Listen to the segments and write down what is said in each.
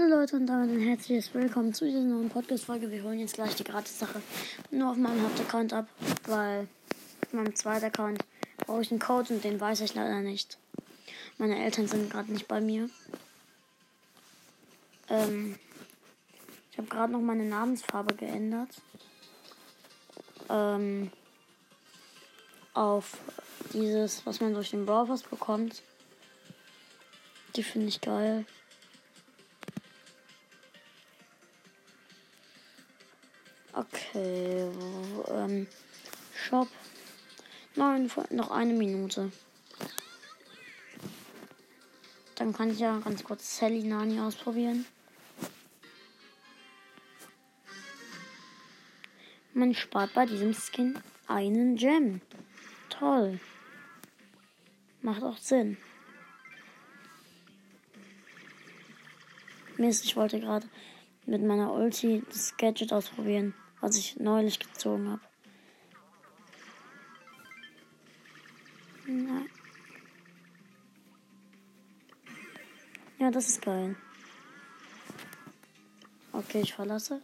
Hallo Leute und damit ein herzliches Willkommen zu dieser neuen Podcast-Folge. Wir holen jetzt gleich die Gratis-Sache nur auf meinem Hauptaccount ab, weil auf meinem zweiten Account brauche ich einen Code und den weiß ich leider nicht. Meine Eltern sind gerade nicht bei mir. Ähm, ich habe gerade noch meine Namensfarbe geändert. Ähm, auf dieses, was man durch den Browser bekommt. Die finde ich geil. Okay, ähm, Shop. Nein, noch eine Minute. Dann kann ich ja ganz kurz Sally Nani ausprobieren. Man spart bei diesem Skin einen Gem. Toll. Macht auch Sinn. Mist, ich wollte gerade mit meiner Ulti das Gadget ausprobieren, was ich neulich gezogen habe. Nein. Ja, das ist geil. Okay, ich verlasse.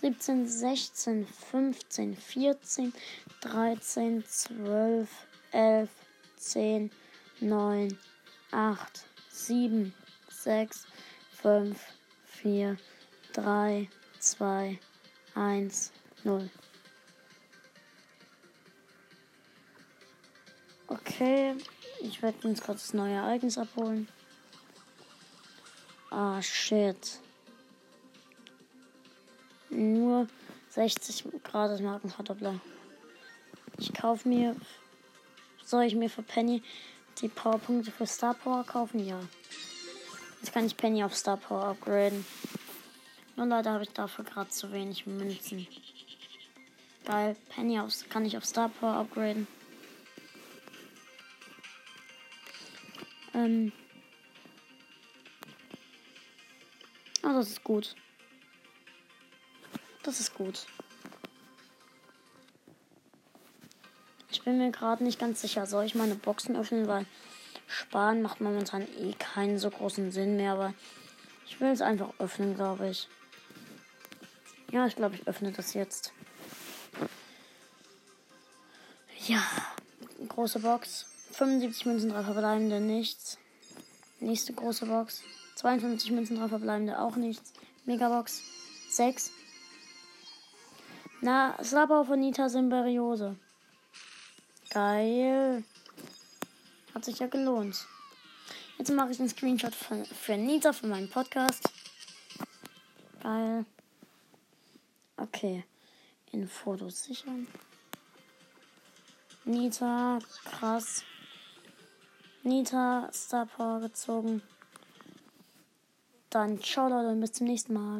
17, 16, 15, 14, 13, 12, 11, 10, 9, 8, 7, 6, 5, 4, 3, 2, 1, 0. Okay, ich werde uns gerade das neue Ereignis abholen. Ah, shit. Nur 60 Grad Markenverdoppler. Ich kaufe mir. Soll ich mir für Penny die Powerpunkte für Star Power kaufen? Ja. Jetzt kann ich Penny auf Star Power upgraden. Nur leider habe ich dafür gerade zu wenig Münzen. Geil, Penny auf, kann ich auf Star Power upgraden. Ähm. Oh, das ist gut. Das ist gut. Ich bin mir gerade nicht ganz sicher. Soll ich meine Boxen öffnen? Weil sparen macht momentan eh keinen so großen Sinn mehr. Aber ich will es einfach öffnen, glaube ich. Ja, ich glaube, ich öffne das jetzt. Ja, große Box. 75 Münzen, drei verbleibende, nichts. Nächste große Box. 52 Münzen, drei verbleibende, auch nichts. Megabox. 6. Na, Slapper von Nita Symberiose. Geil. Hat sich ja gelohnt. Jetzt mache ich einen Screenshot für, für Nita für meinen Podcast. Geil. Okay. In Fotos sichern. Nita, krass. Nita, Star Power gezogen. Dann ciao Leute und bis zum nächsten Mal.